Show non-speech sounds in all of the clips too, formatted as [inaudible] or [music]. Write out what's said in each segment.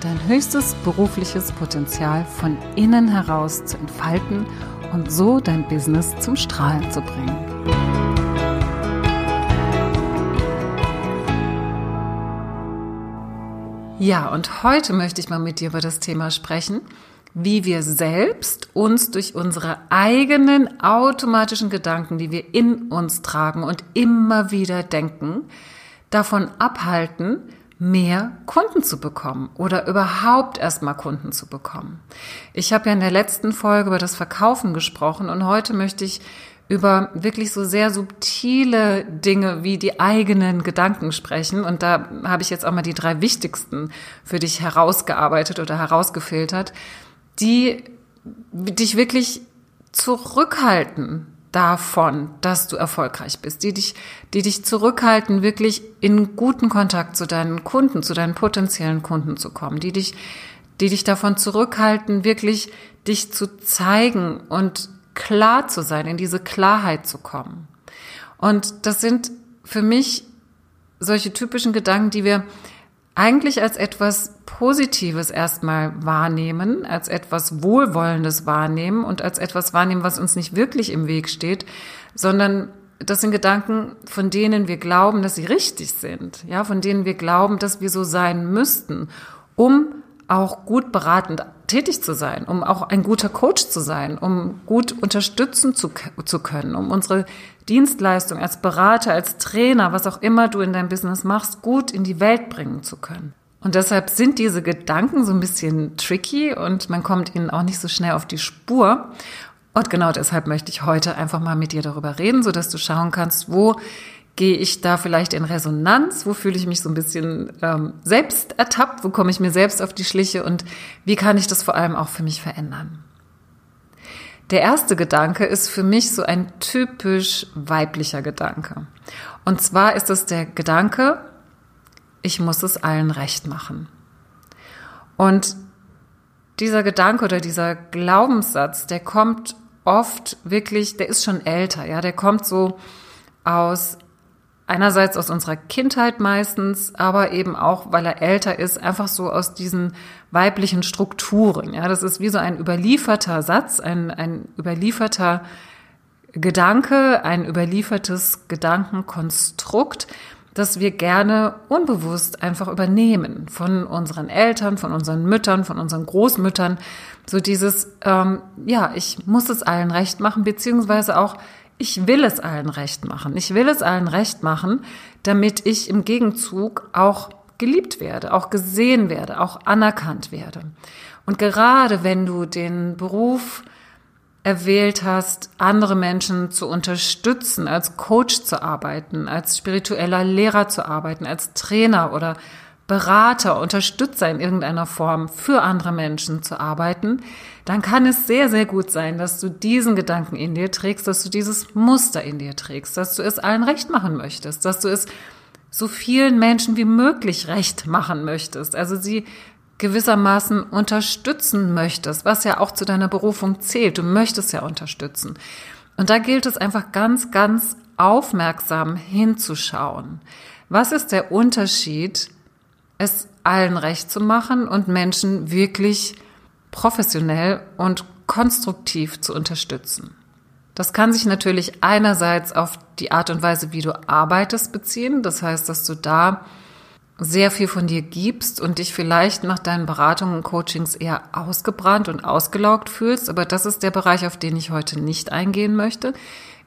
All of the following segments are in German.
dein höchstes berufliches Potenzial von innen heraus zu entfalten und so dein Business zum Strahlen zu bringen. Ja, und heute möchte ich mal mit dir über das Thema sprechen, wie wir selbst uns durch unsere eigenen automatischen Gedanken, die wir in uns tragen und immer wieder denken, davon abhalten, mehr Kunden zu bekommen oder überhaupt erstmal Kunden zu bekommen. Ich habe ja in der letzten Folge über das Verkaufen gesprochen und heute möchte ich über wirklich so sehr subtile Dinge wie die eigenen Gedanken sprechen. Und da habe ich jetzt auch mal die drei wichtigsten für dich herausgearbeitet oder herausgefiltert, die dich wirklich zurückhalten davon, dass du erfolgreich bist, die dich, die dich zurückhalten, wirklich in guten Kontakt zu deinen Kunden, zu deinen potenziellen Kunden zu kommen, die dich, die dich davon zurückhalten, wirklich dich zu zeigen und klar zu sein, in diese Klarheit zu kommen. Und das sind für mich solche typischen Gedanken, die wir eigentlich als etwas Positives erstmal wahrnehmen, als etwas Wohlwollendes wahrnehmen und als etwas wahrnehmen, was uns nicht wirklich im Weg steht, sondern das sind Gedanken, von denen wir glauben, dass sie richtig sind, ja, von denen wir glauben, dass wir so sein müssten, um auch gut beratend tätig zu sein, um auch ein guter Coach zu sein, um gut unterstützen zu, zu können, um unsere Dienstleistung als Berater, als Trainer, was auch immer du in deinem Business machst, gut in die Welt bringen zu können. Und deshalb sind diese Gedanken so ein bisschen tricky und man kommt ihnen auch nicht so schnell auf die Spur. Und genau deshalb möchte ich heute einfach mal mit dir darüber reden, so dass du schauen kannst, wo gehe ich da vielleicht in Resonanz? Wo fühle ich mich so ein bisschen ähm, selbst ertappt? Wo komme ich mir selbst auf die Schliche? Und wie kann ich das vor allem auch für mich verändern? Der erste Gedanke ist für mich so ein typisch weiblicher Gedanke. Und zwar ist es der Gedanke, ich muss es allen recht machen. Und dieser Gedanke oder dieser Glaubenssatz, der kommt oft wirklich, der ist schon älter, ja, der kommt so aus einerseits aus unserer Kindheit meistens, aber eben auch, weil er älter ist, einfach so aus diesen weiblichen Strukturen. Ja, das ist wie so ein überlieferter Satz, ein, ein überlieferter Gedanke, ein überliefertes Gedankenkonstrukt, das wir gerne unbewusst einfach übernehmen von unseren Eltern, von unseren Müttern, von unseren Großmüttern. So dieses, ähm, ja, ich muss es allen recht machen, beziehungsweise auch, ich will es allen recht machen. Ich will es allen recht machen, damit ich im Gegenzug auch geliebt werde, auch gesehen werde, auch anerkannt werde. Und gerade wenn du den Beruf erwählt hast, andere Menschen zu unterstützen, als Coach zu arbeiten, als spiritueller Lehrer zu arbeiten, als Trainer oder Berater, Unterstützer in irgendeiner Form für andere Menschen zu arbeiten, dann kann es sehr, sehr gut sein, dass du diesen Gedanken in dir trägst, dass du dieses Muster in dir trägst, dass du es allen recht machen möchtest, dass du es so vielen Menschen wie möglich recht machen möchtest, also sie gewissermaßen unterstützen möchtest, was ja auch zu deiner Berufung zählt. Du möchtest ja unterstützen. Und da gilt es einfach ganz, ganz aufmerksam hinzuschauen. Was ist der Unterschied es allen recht zu machen und Menschen wirklich professionell und konstruktiv zu unterstützen. Das kann sich natürlich einerseits auf die Art und Weise, wie du arbeitest, beziehen. Das heißt, dass du da sehr viel von dir gibst und dich vielleicht nach deinen Beratungen und Coachings eher ausgebrannt und ausgelaugt fühlst. Aber das ist der Bereich, auf den ich heute nicht eingehen möchte.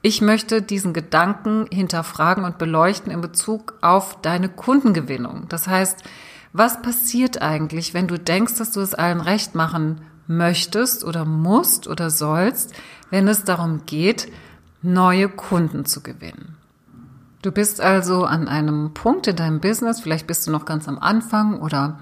Ich möchte diesen Gedanken hinterfragen und beleuchten in Bezug auf deine Kundengewinnung. Das heißt, was passiert eigentlich, wenn du denkst, dass du es allen recht machen möchtest oder musst oder sollst, wenn es darum geht, neue Kunden zu gewinnen? Du bist also an einem Punkt in deinem Business, vielleicht bist du noch ganz am Anfang oder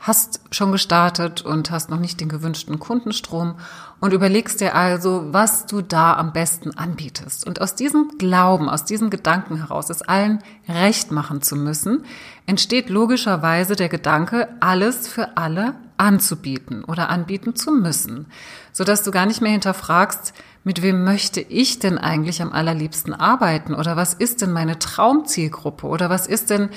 hast schon gestartet und hast noch nicht den gewünschten Kundenstrom und überlegst dir also, was du da am besten anbietest. Und aus diesem Glauben, aus diesem Gedanken heraus, es allen recht machen zu müssen, entsteht logischerweise der Gedanke, alles für alle anzubieten oder anbieten zu müssen, sodass du gar nicht mehr hinterfragst, mit wem möchte ich denn eigentlich am allerliebsten arbeiten? Oder was ist denn meine Traumzielgruppe? Oder was ist denn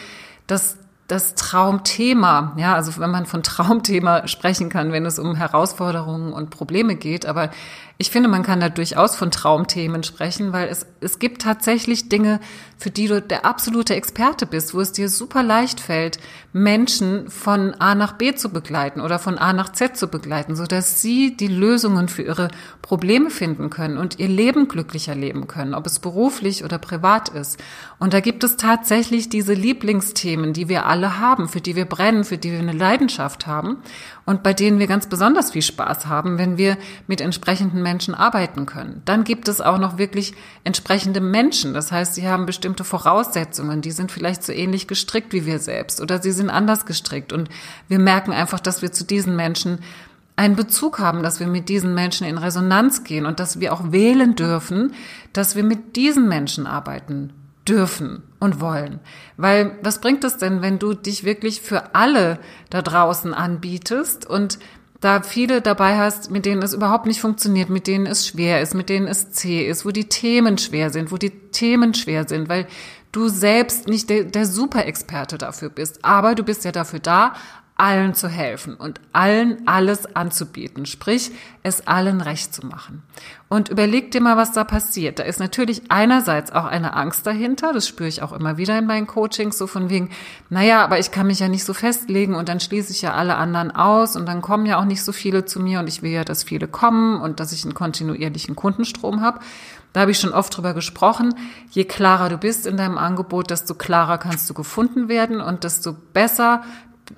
das das Traumthema, ja, also wenn man von Traumthema [laughs] sprechen kann, wenn es um Herausforderungen und Probleme geht, aber ich finde, man kann da durchaus von Traumthemen sprechen, weil es, es gibt tatsächlich Dinge, für die du der absolute Experte bist, wo es dir super leicht fällt, Menschen von A nach B zu begleiten oder von A nach Z zu begleiten, so dass sie die Lösungen für ihre Probleme finden können und ihr Leben glücklicher leben können, ob es beruflich oder privat ist. Und da gibt es tatsächlich diese Lieblingsthemen, die wir alle haben, für die wir brennen, für die wir eine Leidenschaft haben und bei denen wir ganz besonders viel Spaß haben, wenn wir mit entsprechenden Menschen arbeiten können. Dann gibt es auch noch wirklich entsprechende Menschen. Das heißt, sie haben bestimmte Voraussetzungen, die sind vielleicht so ähnlich gestrickt wie wir selbst oder sie sind anders gestrickt und wir merken einfach, dass wir zu diesen Menschen einen Bezug haben, dass wir mit diesen Menschen in Resonanz gehen und dass wir auch wählen dürfen, dass wir mit diesen Menschen arbeiten dürfen und wollen. Weil was bringt es denn, wenn du dich wirklich für alle da draußen anbietest und da viele dabei hast, mit denen es überhaupt nicht funktioniert, mit denen es schwer ist, mit denen es zäh ist, wo die Themen schwer sind, wo die Themen schwer sind, weil du selbst nicht der, der Super-Experte dafür bist. Aber du bist ja dafür da, allen zu helfen und allen alles anzubieten, sprich es allen recht zu machen. Und überleg dir mal, was da passiert. Da ist natürlich einerseits auch eine Angst dahinter, das spüre ich auch immer wieder in meinen Coachings, so von wegen, naja, aber ich kann mich ja nicht so festlegen und dann schließe ich ja alle anderen aus und dann kommen ja auch nicht so viele zu mir und ich will ja, dass viele kommen und dass ich einen kontinuierlichen Kundenstrom habe. Da habe ich schon oft drüber gesprochen. Je klarer du bist in deinem Angebot, desto klarer kannst du gefunden werden und desto besser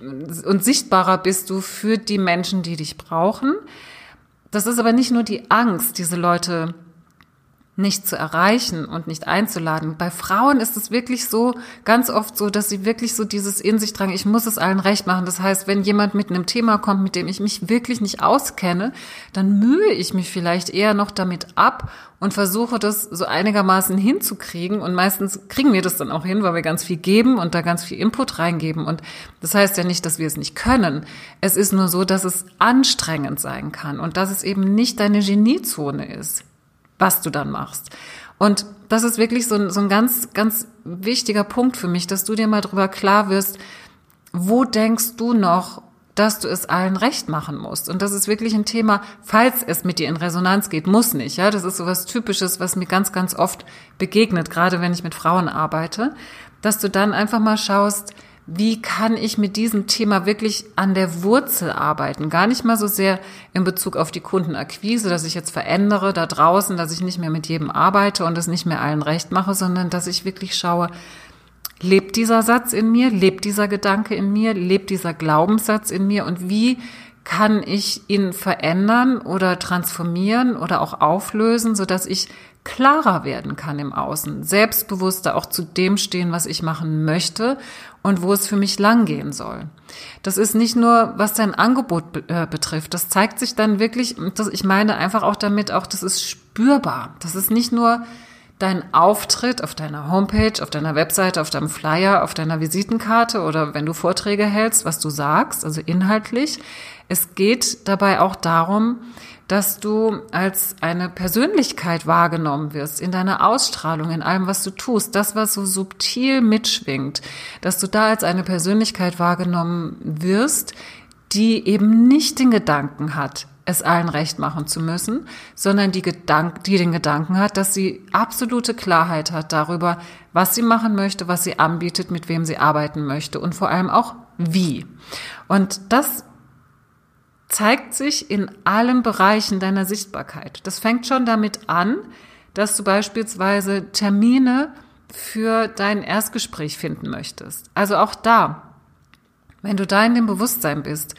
und sichtbarer bist du für die Menschen, die dich brauchen. Das ist aber nicht nur die Angst, diese Leute nicht zu erreichen und nicht einzuladen. Bei Frauen ist es wirklich so, ganz oft so, dass sie wirklich so dieses in sich tragen, ich muss es allen recht machen. Das heißt, wenn jemand mit einem Thema kommt, mit dem ich mich wirklich nicht auskenne, dann mühe ich mich vielleicht eher noch damit ab und versuche das so einigermaßen hinzukriegen. Und meistens kriegen wir das dann auch hin, weil wir ganz viel geben und da ganz viel Input reingeben. Und das heißt ja nicht, dass wir es nicht können. Es ist nur so, dass es anstrengend sein kann und dass es eben nicht deine Geniezone ist was du dann machst. Und das ist wirklich so ein, so ein ganz, ganz wichtiger Punkt für mich, dass du dir mal drüber klar wirst, wo denkst du noch, dass du es allen recht machen musst. Und das ist wirklich ein Thema, falls es mit dir in Resonanz geht, muss nicht. Ja, das ist so was Typisches, was mir ganz, ganz oft begegnet, gerade wenn ich mit Frauen arbeite, dass du dann einfach mal schaust, wie kann ich mit diesem Thema wirklich an der Wurzel arbeiten? Gar nicht mal so sehr in Bezug auf die Kundenakquise, dass ich jetzt verändere da draußen, dass ich nicht mehr mit jedem arbeite und es nicht mehr allen recht mache, sondern dass ich wirklich schaue, lebt dieser Satz in mir, lebt dieser Gedanke in mir, lebt dieser Glaubenssatz in mir und wie kann ich ihn verändern oder transformieren oder auch auflösen, so dass ich klarer werden kann im Außen, selbstbewusster auch zu dem stehen, was ich machen möchte und wo es für mich langgehen soll. Das ist nicht nur, was dein Angebot be äh, betrifft. Das zeigt sich dann wirklich, das, ich meine einfach auch damit, auch das ist spürbar. Das ist nicht nur dein Auftritt auf deiner Homepage, auf deiner Webseite, auf deinem Flyer, auf deiner Visitenkarte oder wenn du Vorträge hältst, was du sagst, also inhaltlich. Es geht dabei auch darum, dass du als eine Persönlichkeit wahrgenommen wirst, in deiner Ausstrahlung, in allem, was du tust, das, was so subtil mitschwingt, dass du da als eine Persönlichkeit wahrgenommen wirst, die eben nicht den Gedanken hat, es allen recht machen zu müssen, sondern die, Gedank die den Gedanken hat, dass sie absolute Klarheit hat darüber, was sie machen möchte, was sie anbietet, mit wem sie arbeiten möchte und vor allem auch wie. Und das zeigt sich in allen Bereichen deiner Sichtbarkeit. Das fängt schon damit an, dass du beispielsweise Termine für dein Erstgespräch finden möchtest. Also auch da, wenn du da in dem Bewusstsein bist,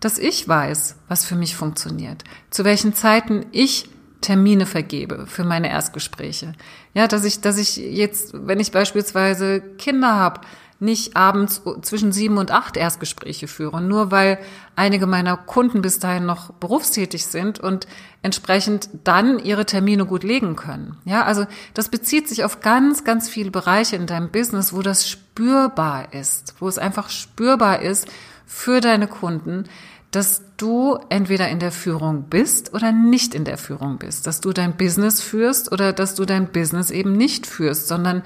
dass ich weiß, was für mich funktioniert, zu welchen Zeiten ich Termine vergebe für meine Erstgespräche. Ja, dass ich, dass ich jetzt, wenn ich beispielsweise Kinder habe, nicht abends zwischen sieben und acht Erstgespräche führe, nur weil einige meiner Kunden bis dahin noch berufstätig sind und entsprechend dann ihre Termine gut legen können. Ja, also das bezieht sich auf ganz, ganz viele Bereiche in deinem Business, wo das spürbar ist, wo es einfach spürbar ist für deine Kunden, dass du entweder in der Führung bist oder nicht in der Führung bist, dass du dein Business führst oder dass du dein Business eben nicht führst, sondern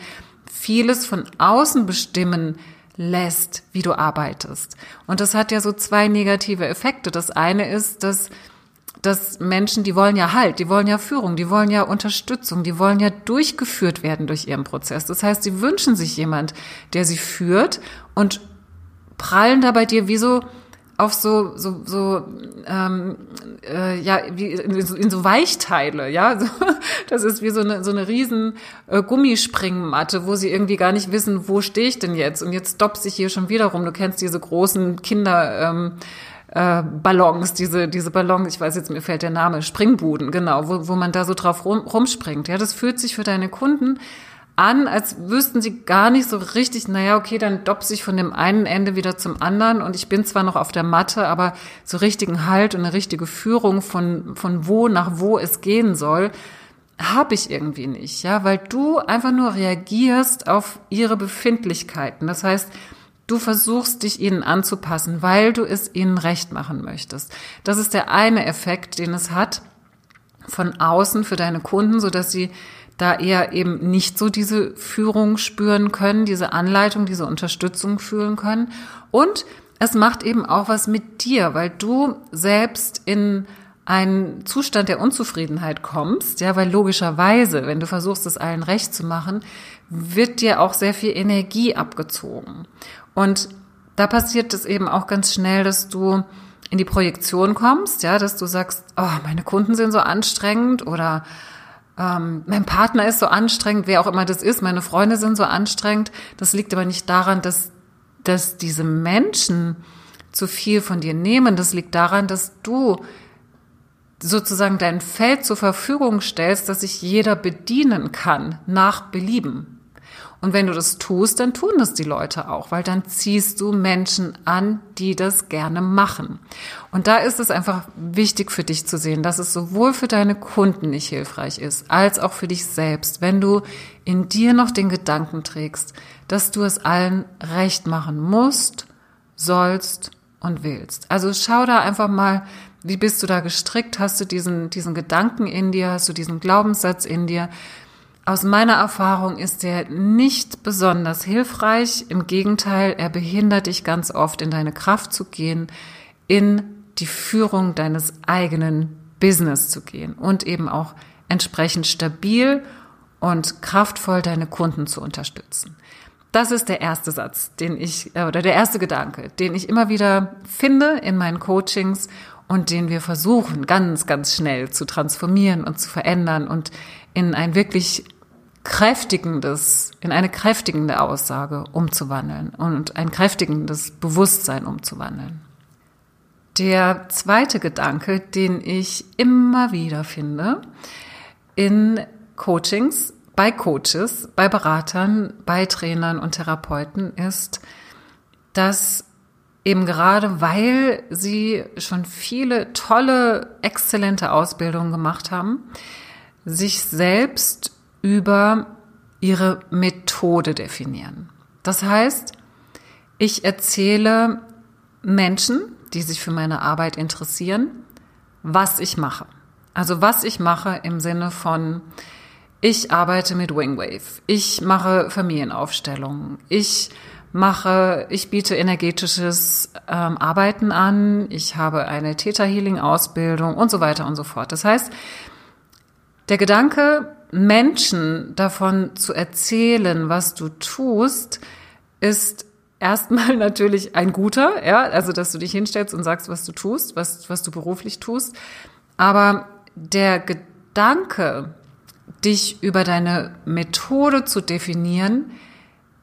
vieles von außen bestimmen lässt, wie du arbeitest. Und das hat ja so zwei negative Effekte. Das eine ist, dass dass Menschen, die wollen ja Halt, die wollen ja Führung, die wollen ja Unterstützung, die wollen ja durchgeführt werden durch ihren Prozess. Das heißt, sie wünschen sich jemand, der sie führt und prallen da bei dir wie so auf so so so ähm, äh, ja wie in, in so Weichteile ja [laughs] das ist wie so eine so eine riesen äh, Gummispringmatte wo sie irgendwie gar nicht wissen wo stehe ich denn jetzt? Und jetzt stoppt sich hier schon wieder rum. Du kennst diese großen Kinder ähm, äh, Ballons diese diese Ballons ich weiß jetzt mir fällt der Name Springbuden genau wo, wo man da so drauf rum, rumspringt ja. Das fühlt sich für deine Kunden an, als wüssten sie gar nicht so richtig, naja, okay, dann dopp ich von dem einen Ende wieder zum anderen und ich bin zwar noch auf der Matte, aber so richtigen Halt und eine richtige Führung von, von wo nach wo es gehen soll, habe ich irgendwie nicht, ja, weil du einfach nur reagierst auf ihre Befindlichkeiten. Das heißt, du versuchst dich ihnen anzupassen, weil du es ihnen recht machen möchtest. Das ist der eine Effekt, den es hat von außen für deine Kunden, so dass sie da eher eben nicht so diese Führung spüren können, diese Anleitung, diese Unterstützung fühlen können. Und es macht eben auch was mit dir, weil du selbst in einen Zustand der Unzufriedenheit kommst, ja, weil logischerweise, wenn du versuchst, es allen recht zu machen, wird dir auch sehr viel Energie abgezogen. Und da passiert es eben auch ganz schnell, dass du in die Projektion kommst, ja, dass du sagst, oh, meine Kunden sind so anstrengend oder ähm, mein Partner ist so anstrengend, wer auch immer das ist, meine Freunde sind so anstrengend. Das liegt aber nicht daran, dass, dass diese Menschen zu viel von dir nehmen. Das liegt daran, dass du sozusagen dein Feld zur Verfügung stellst, dass sich jeder bedienen kann nach Belieben. Und wenn du das tust, dann tun das die Leute auch, weil dann ziehst du Menschen an, die das gerne machen. Und da ist es einfach wichtig für dich zu sehen, dass es sowohl für deine Kunden nicht hilfreich ist, als auch für dich selbst, wenn du in dir noch den Gedanken trägst, dass du es allen recht machen musst, sollst und willst. Also schau da einfach mal, wie bist du da gestrickt? Hast du diesen, diesen Gedanken in dir? Hast du diesen Glaubenssatz in dir? Aus meiner Erfahrung ist er nicht besonders hilfreich. Im Gegenteil, er behindert dich ganz oft in deine Kraft zu gehen, in die Führung deines eigenen Business zu gehen und eben auch entsprechend stabil und kraftvoll deine Kunden zu unterstützen. Das ist der erste Satz, den ich, äh, oder der erste Gedanke, den ich immer wieder finde in meinen Coachings und den wir versuchen, ganz, ganz schnell zu transformieren und zu verändern und in ein wirklich kräftigendes, in eine kräftigende Aussage umzuwandeln und ein kräftigendes Bewusstsein umzuwandeln. Der zweite Gedanke, den ich immer wieder finde in Coachings, bei Coaches, bei Beratern, bei Trainern und Therapeuten ist, dass eben gerade weil sie schon viele tolle, exzellente Ausbildungen gemacht haben, sich selbst über ihre Methode definieren. Das heißt, ich erzähle Menschen, die sich für meine Arbeit interessieren, was ich mache. Also was ich mache im Sinne von, ich arbeite mit Wingwave, ich mache Familienaufstellungen, ich mache, ich biete energetisches ähm, Arbeiten an, ich habe eine Theta Healing Ausbildung und so weiter und so fort. Das heißt, der Gedanke, Menschen davon zu erzählen, was du tust, ist erstmal [laughs] natürlich ein guter, ja, also dass du dich hinstellst und sagst, was du tust, was, was du beruflich tust. Aber der Gedanke, dich über deine Methode zu definieren,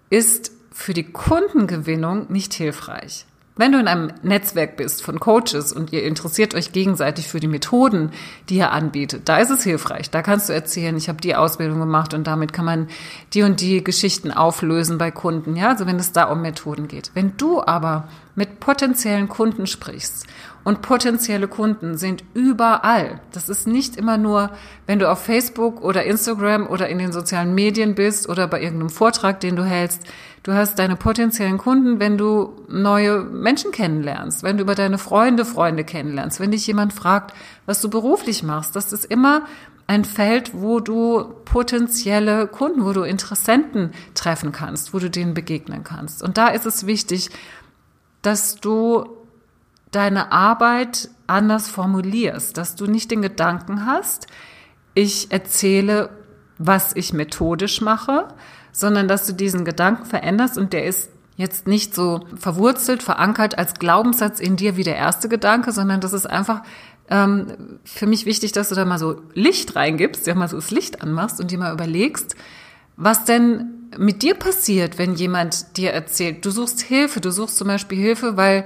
ist für die Kundengewinnung nicht hilfreich. Wenn du in einem Netzwerk bist von Coaches und ihr interessiert euch gegenseitig für die Methoden, die ihr anbietet, da ist es hilfreich. Da kannst du erzählen, ich habe die Ausbildung gemacht und damit kann man die und die Geschichten auflösen bei Kunden. Ja, also wenn es da um Methoden geht. Wenn du aber mit potenziellen Kunden sprichst und potenzielle Kunden sind überall. Das ist nicht immer nur, wenn du auf Facebook oder Instagram oder in den sozialen Medien bist oder bei irgendeinem Vortrag, den du hältst. Du hast deine potenziellen Kunden, wenn du neue Menschen kennenlernst, wenn du über deine Freunde Freunde kennenlernst, wenn dich jemand fragt, was du beruflich machst. Das ist immer ein Feld, wo du potenzielle Kunden, wo du Interessenten treffen kannst, wo du denen begegnen kannst. Und da ist es wichtig, dass du deine Arbeit anders formulierst, dass du nicht den Gedanken hast, ich erzähle, was ich methodisch mache, sondern dass du diesen Gedanken veränderst und der ist jetzt nicht so verwurzelt, verankert als Glaubenssatz in dir wie der erste Gedanke, sondern das ist einfach ähm, für mich wichtig, dass du da mal so Licht reingibst, ja mal so das Licht anmachst und dir mal überlegst, was denn mit dir passiert, wenn jemand dir erzählt, du suchst Hilfe, du suchst zum Beispiel Hilfe, weil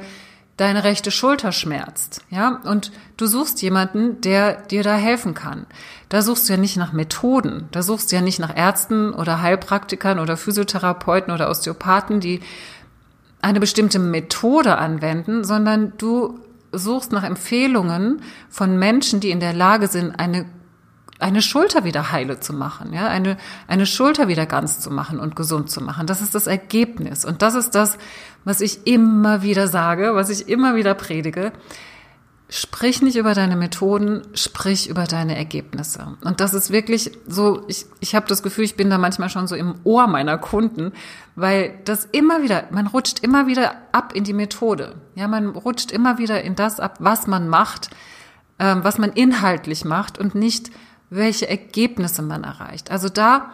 deine rechte Schulter schmerzt, ja, und du suchst jemanden, der dir da helfen kann. Da suchst du ja nicht nach Methoden, da suchst du ja nicht nach Ärzten oder Heilpraktikern oder Physiotherapeuten oder Osteopathen, die eine bestimmte Methode anwenden, sondern du suchst nach Empfehlungen von Menschen, die in der Lage sind, eine eine Schulter wieder heile zu machen, ja, eine, eine Schulter wieder ganz zu machen und gesund zu machen. Das ist das Ergebnis. Und das ist das, was ich immer wieder sage, was ich immer wieder predige. Sprich nicht über deine Methoden, sprich über deine Ergebnisse. Und das ist wirklich so, ich, ich habe das Gefühl, ich bin da manchmal schon so im Ohr meiner Kunden, weil das immer wieder, man rutscht immer wieder ab in die Methode. Ja, man rutscht immer wieder in das ab, was man macht, ähm, was man inhaltlich macht und nicht, welche Ergebnisse man erreicht. Also da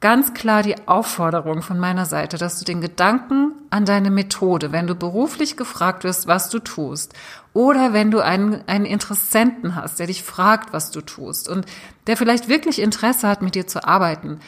ganz klar die Aufforderung von meiner Seite, dass du den Gedanken an deine Methode, wenn du beruflich gefragt wirst, was du tust, oder wenn du einen, einen Interessenten hast, der dich fragt, was du tust und der vielleicht wirklich Interesse hat, mit dir zu arbeiten,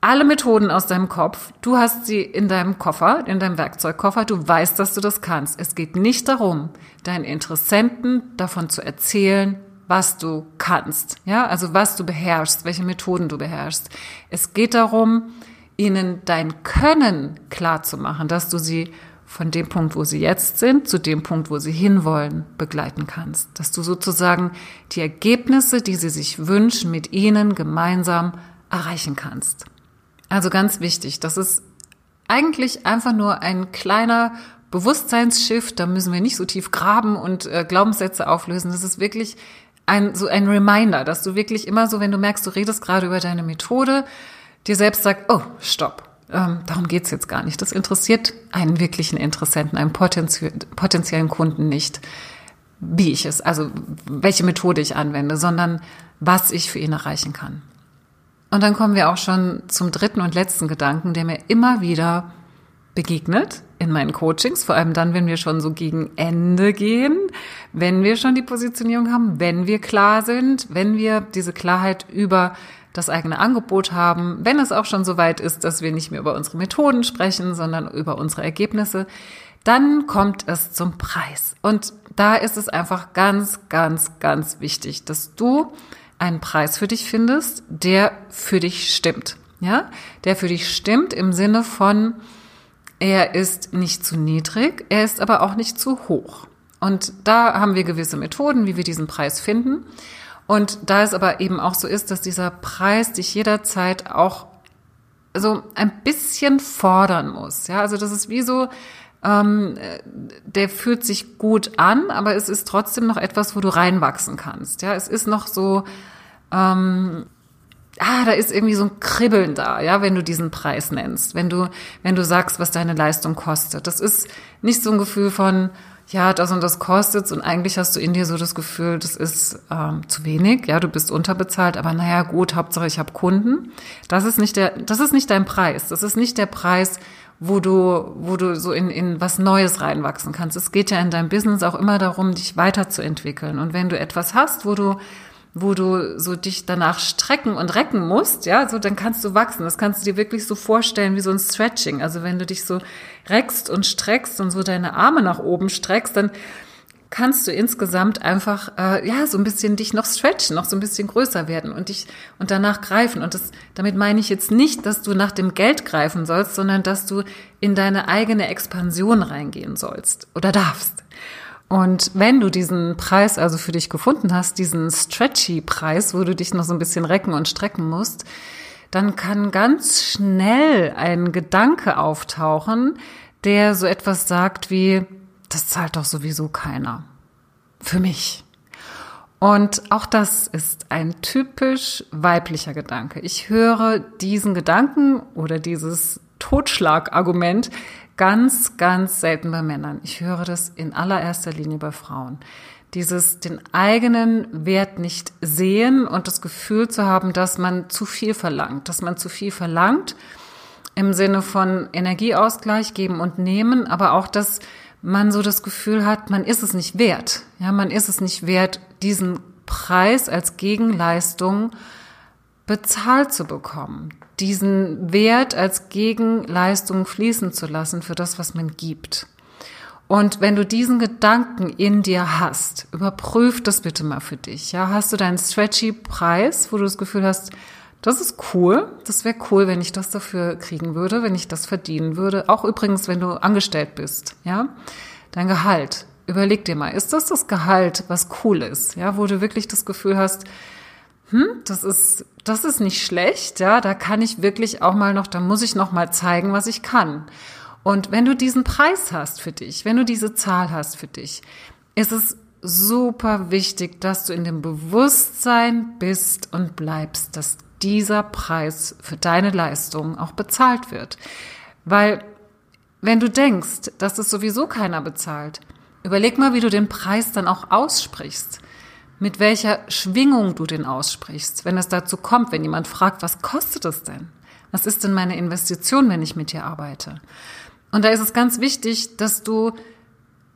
alle Methoden aus deinem Kopf, du hast sie in deinem Koffer, in deinem Werkzeugkoffer, du weißt, dass du das kannst. Es geht nicht darum, deinen Interessenten davon zu erzählen, was du kannst, ja, also was du beherrschst, welche Methoden du beherrschst. Es geht darum, ihnen dein Können klar zu machen, dass du sie von dem Punkt, wo sie jetzt sind, zu dem Punkt, wo sie hinwollen, begleiten kannst. Dass du sozusagen die Ergebnisse, die sie sich wünschen, mit ihnen gemeinsam erreichen kannst. Also ganz wichtig, das ist eigentlich einfach nur ein kleiner Bewusstseinsschiff, da müssen wir nicht so tief graben und äh, Glaubenssätze auflösen. Das ist wirklich ein, so ein Reminder, dass du wirklich immer so, wenn du merkst, du redest gerade über deine Methode, dir selbst sagst, oh, stopp, ähm, darum geht's jetzt gar nicht. Das interessiert einen wirklichen Interessenten, einen potenziellen Kunden nicht, wie ich es, also welche Methode ich anwende, sondern was ich für ihn erreichen kann. Und dann kommen wir auch schon zum dritten und letzten Gedanken, der mir immer wieder begegnet in meinen Coachings, vor allem dann, wenn wir schon so gegen Ende gehen, wenn wir schon die Positionierung haben, wenn wir klar sind, wenn wir diese Klarheit über das eigene Angebot haben, wenn es auch schon so weit ist, dass wir nicht mehr über unsere Methoden sprechen, sondern über unsere Ergebnisse, dann kommt es zum Preis. Und da ist es einfach ganz, ganz, ganz wichtig, dass du einen Preis für dich findest, der für dich stimmt. Ja, der für dich stimmt im Sinne von, er ist nicht zu niedrig, er ist aber auch nicht zu hoch. Und da haben wir gewisse Methoden, wie wir diesen Preis finden. Und da es aber eben auch so ist, dass dieser Preis dich jederzeit auch so ein bisschen fordern muss. Ja, also das ist wie so, ähm, der fühlt sich gut an, aber es ist trotzdem noch etwas, wo du reinwachsen kannst. Ja, es ist noch so, ähm, ah, da ist irgendwie so ein Kribbeln da, ja, wenn du diesen Preis nennst, wenn du, wenn du sagst, was deine Leistung kostet. Das ist nicht so ein Gefühl von, ja, das und das kostet und eigentlich hast du in dir so das Gefühl, das ist ähm, zu wenig, ja, du bist unterbezahlt, aber naja, gut, Hauptsache ich habe Kunden. Das ist nicht der, das ist nicht dein Preis. Das ist nicht der Preis, wo du, wo du so in, in was Neues reinwachsen kannst. Es geht ja in deinem Business auch immer darum, dich weiterzuentwickeln. Und wenn du etwas hast, wo du wo du so dich danach strecken und recken musst, ja, so dann kannst du wachsen. Das kannst du dir wirklich so vorstellen wie so ein Stretching. Also wenn du dich so reckst und streckst und so deine Arme nach oben streckst, dann kannst du insgesamt einfach äh, ja so ein bisschen dich noch stretchen, noch so ein bisschen größer werden und dich und danach greifen. Und das, damit meine ich jetzt nicht, dass du nach dem Geld greifen sollst, sondern dass du in deine eigene Expansion reingehen sollst oder darfst. Und wenn du diesen Preis also für dich gefunden hast, diesen Stretchy-Preis, wo du dich noch so ein bisschen recken und strecken musst, dann kann ganz schnell ein Gedanke auftauchen, der so etwas sagt wie, das zahlt doch sowieso keiner. Für mich. Und auch das ist ein typisch weiblicher Gedanke. Ich höre diesen Gedanken oder dieses Totschlagargument ganz, ganz selten bei Männern. Ich höre das in allererster Linie bei Frauen. Dieses den eigenen Wert nicht sehen und das Gefühl zu haben, dass man zu viel verlangt, dass man zu viel verlangt im Sinne von Energieausgleich geben und nehmen, aber auch, dass man so das Gefühl hat, man ist es nicht wert. Ja, man ist es nicht wert, diesen Preis als Gegenleistung bezahlt zu bekommen, diesen Wert als Gegenleistung fließen zu lassen für das, was man gibt. Und wenn du diesen Gedanken in dir hast, überprüf das bitte mal für dich. Ja, hast du deinen stretchy Preis, wo du das Gefühl hast, das ist cool. Das wäre cool, wenn ich das dafür kriegen würde, wenn ich das verdienen würde. Auch übrigens, wenn du angestellt bist. Ja, dein Gehalt. Überleg dir mal, ist das das Gehalt, was cool ist? Ja, wo du wirklich das Gefühl hast, hm, das ist, das ist nicht schlecht, ja, da kann ich wirklich auch mal noch, da muss ich noch mal zeigen, was ich kann. Und wenn du diesen Preis hast für dich, wenn du diese Zahl hast für dich, ist es super wichtig, dass du in dem Bewusstsein bist und bleibst, dass dieser Preis für deine Leistung auch bezahlt wird. Weil wenn du denkst, dass es sowieso keiner bezahlt, überleg mal, wie du den Preis dann auch aussprichst mit welcher Schwingung du den aussprichst, wenn es dazu kommt, wenn jemand fragt, was kostet es denn? Was ist denn meine Investition, wenn ich mit dir arbeite? Und da ist es ganz wichtig, dass du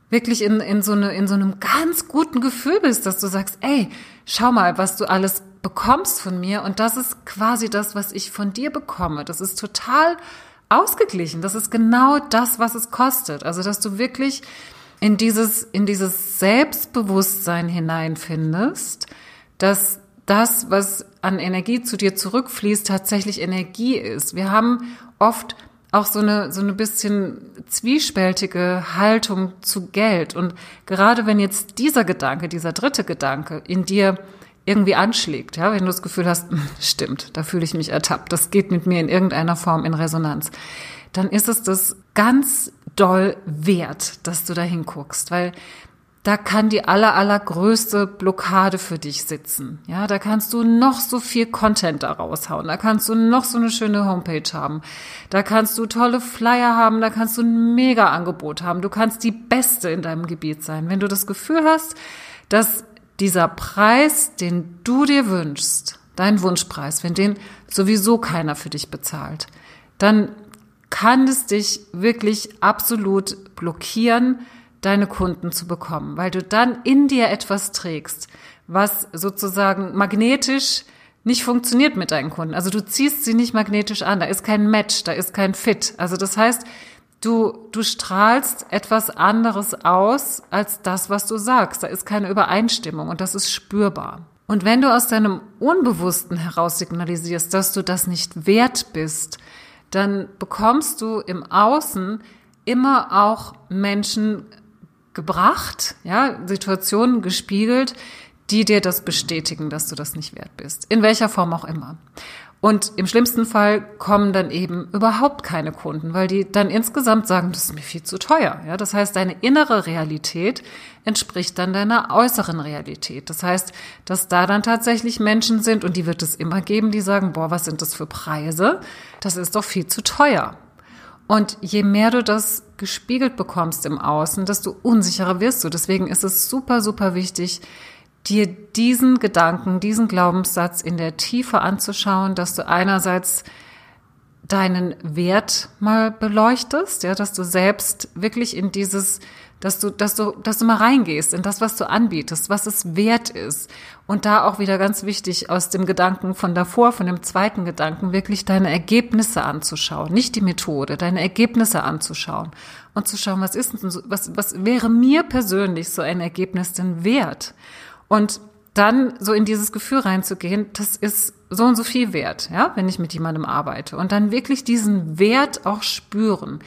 wirklich in, in, so eine, in so einem ganz guten Gefühl bist, dass du sagst, ey, schau mal, was du alles bekommst von mir und das ist quasi das, was ich von dir bekomme. Das ist total ausgeglichen. Das ist genau das, was es kostet. Also, dass du wirklich in dieses, in dieses Selbstbewusstsein hineinfindest, dass das, was an Energie zu dir zurückfließt, tatsächlich Energie ist. Wir haben oft auch so eine, so eine bisschen zwiespältige Haltung zu Geld. Und gerade wenn jetzt dieser Gedanke, dieser dritte Gedanke in dir irgendwie anschlägt, ja, wenn du das Gefühl hast, hm, stimmt, da fühle ich mich ertappt, das geht mit mir in irgendeiner Form in Resonanz, dann ist es das ganz doll wert, dass du da hinguckst, weil da kann die aller, allergrößte Blockade für dich sitzen. Ja, da kannst du noch so viel Content da raushauen. Da kannst du noch so eine schöne Homepage haben. Da kannst du tolle Flyer haben. Da kannst du ein mega Angebot haben. Du kannst die Beste in deinem Gebiet sein. Wenn du das Gefühl hast, dass dieser Preis, den du dir wünschst, dein Wunschpreis, wenn den sowieso keiner für dich bezahlt, dann kann es dich wirklich absolut blockieren, deine Kunden zu bekommen, weil du dann in dir etwas trägst, was sozusagen magnetisch nicht funktioniert mit deinen Kunden. Also du ziehst sie nicht magnetisch an, da ist kein Match, da ist kein Fit. Also das heißt, du, du strahlst etwas anderes aus als das, was du sagst. Da ist keine Übereinstimmung und das ist spürbar. Und wenn du aus deinem Unbewussten heraus signalisierst, dass du das nicht wert bist, dann bekommst du im Außen immer auch Menschen gebracht, ja, Situationen gespiegelt, die dir das bestätigen, dass du das nicht wert bist. In welcher Form auch immer. Und im schlimmsten Fall kommen dann eben überhaupt keine Kunden, weil die dann insgesamt sagen, das ist mir viel zu teuer. Ja, das heißt, deine innere Realität entspricht dann deiner äußeren Realität. Das heißt, dass da dann tatsächlich Menschen sind und die wird es immer geben, die sagen, boah, was sind das für Preise? Das ist doch viel zu teuer. Und je mehr du das gespiegelt bekommst im Außen, desto unsicherer wirst du. Deswegen ist es super, super wichtig, dir diesen Gedanken, diesen Glaubenssatz in der Tiefe anzuschauen, dass du einerseits deinen Wert mal beleuchtest, ja, dass du selbst wirklich in dieses dass du, dass du, dass du mal reingehst in das, was du anbietest, was es wert ist. Und da auch wieder ganz wichtig aus dem Gedanken von davor, von dem zweiten Gedanken, wirklich deine Ergebnisse anzuschauen, nicht die Methode, deine Ergebnisse anzuschauen und zu schauen, was ist denn was, was wäre mir persönlich so ein Ergebnis denn wert? Und dann so in dieses Gefühl reinzugehen, das ist so und so viel wert, ja, wenn ich mit jemandem arbeite und dann wirklich diesen Wert auch spüren.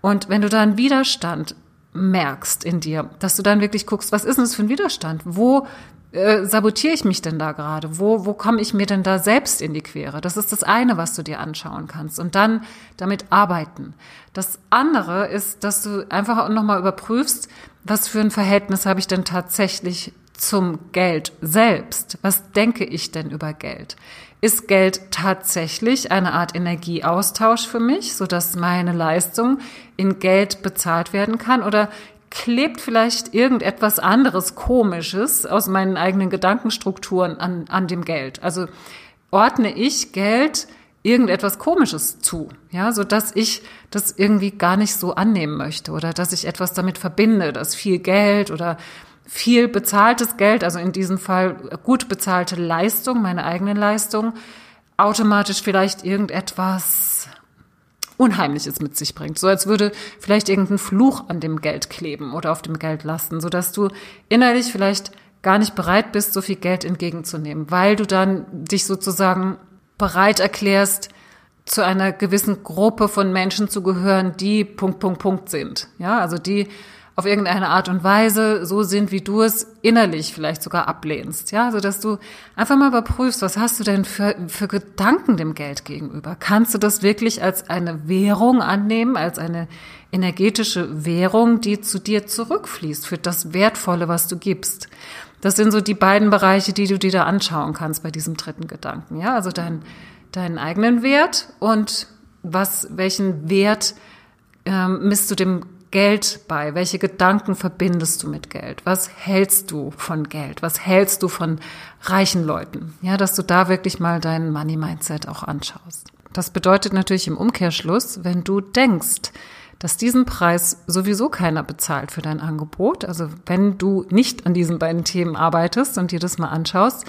Und wenn du da einen Widerstand merkst in dir, dass du dann wirklich guckst, was ist denn das für ein Widerstand? Wo äh, sabotiere ich mich denn da gerade? Wo, wo komme ich mir denn da selbst in die Quere? Das ist das eine, was du dir anschauen kannst und dann damit arbeiten. Das andere ist, dass du einfach nochmal überprüfst, was für ein Verhältnis habe ich denn tatsächlich zum Geld selbst. Was denke ich denn über Geld? Ist Geld tatsächlich eine Art Energieaustausch für mich, so dass meine Leistung in Geld bezahlt werden kann? Oder klebt vielleicht irgendetwas anderes Komisches aus meinen eigenen Gedankenstrukturen an, an dem Geld? Also ordne ich Geld irgendetwas Komisches zu, ja, so dass ich das irgendwie gar nicht so annehmen möchte oder dass ich etwas damit verbinde, dass viel Geld oder viel bezahltes Geld, also in diesem Fall gut bezahlte Leistung, meine eigene Leistung, automatisch vielleicht irgendetwas Unheimliches mit sich bringt. So als würde vielleicht irgendein Fluch an dem Geld kleben oder auf dem Geld lasten, so dass du innerlich vielleicht gar nicht bereit bist, so viel Geld entgegenzunehmen, weil du dann dich sozusagen bereit erklärst, zu einer gewissen Gruppe von Menschen zu gehören, die Punkt, Punkt, Punkt sind. Ja, also die auf irgendeine Art und Weise so sind, wie du es innerlich vielleicht sogar ablehnst. Ja, so dass du einfach mal überprüfst, was hast du denn für, für Gedanken dem Geld gegenüber? Kannst du das wirklich als eine Währung annehmen, als eine energetische Währung, die zu dir zurückfließt für das Wertvolle, was du gibst? Das sind so die beiden Bereiche, die du dir da anschauen kannst bei diesem dritten Gedanken. Ja, also dein, deinen eigenen Wert und was, welchen Wert ähm, misst du dem Geld bei? Welche Gedanken verbindest du mit Geld? Was hältst du von Geld? Was hältst du von reichen Leuten? Ja, dass du da wirklich mal dein Money Mindset auch anschaust. Das bedeutet natürlich im Umkehrschluss, wenn du denkst, dass diesen Preis sowieso keiner bezahlt für dein Angebot, also wenn du nicht an diesen beiden Themen arbeitest und dir das mal anschaust,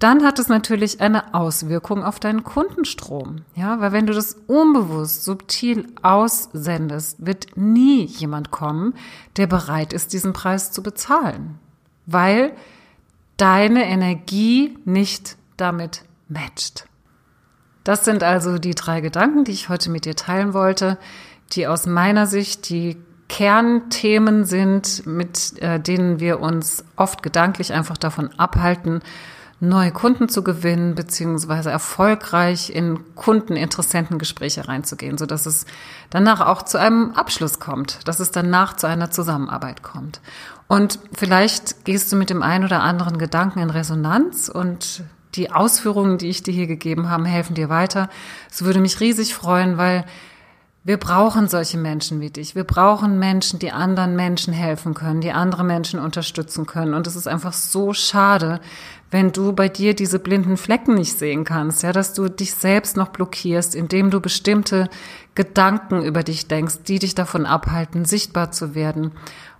dann hat es natürlich eine Auswirkung auf deinen Kundenstrom. Ja, weil wenn du das unbewusst, subtil aussendest, wird nie jemand kommen, der bereit ist, diesen Preis zu bezahlen. Weil deine Energie nicht damit matcht. Das sind also die drei Gedanken, die ich heute mit dir teilen wollte, die aus meiner Sicht die Kernthemen sind, mit äh, denen wir uns oft gedanklich einfach davon abhalten, neue Kunden zu gewinnen, beziehungsweise erfolgreich in Kundeninteressentengespräche reinzugehen, so dass es danach auch zu einem Abschluss kommt, dass es danach zu einer Zusammenarbeit kommt. Und vielleicht gehst du mit dem einen oder anderen Gedanken in Resonanz und die Ausführungen, die ich dir hier gegeben habe, helfen dir weiter. Es würde mich riesig freuen, weil wir brauchen solche Menschen wie dich. Wir brauchen Menschen, die anderen Menschen helfen können, die andere Menschen unterstützen können. Und es ist einfach so schade, wenn du bei dir diese blinden Flecken nicht sehen kannst, ja, dass du dich selbst noch blockierst, indem du bestimmte Gedanken über dich denkst, die dich davon abhalten, sichtbar zu werden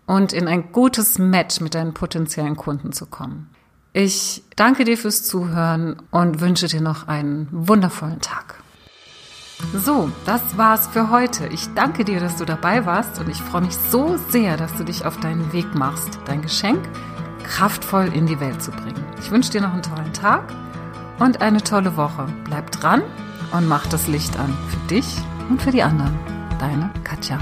und in ein gutes Match mit deinen potenziellen Kunden zu kommen. Ich danke dir fürs Zuhören und wünsche dir noch einen wundervollen Tag. So, das war's für heute. Ich danke dir, dass du dabei warst und ich freue mich so sehr, dass du dich auf deinen Weg machst, dein Geschenk kraftvoll in die Welt zu bringen. Ich wünsche dir noch einen tollen Tag und eine tolle Woche. Bleib dran und mach das Licht an für dich und für die anderen. Deine Katja.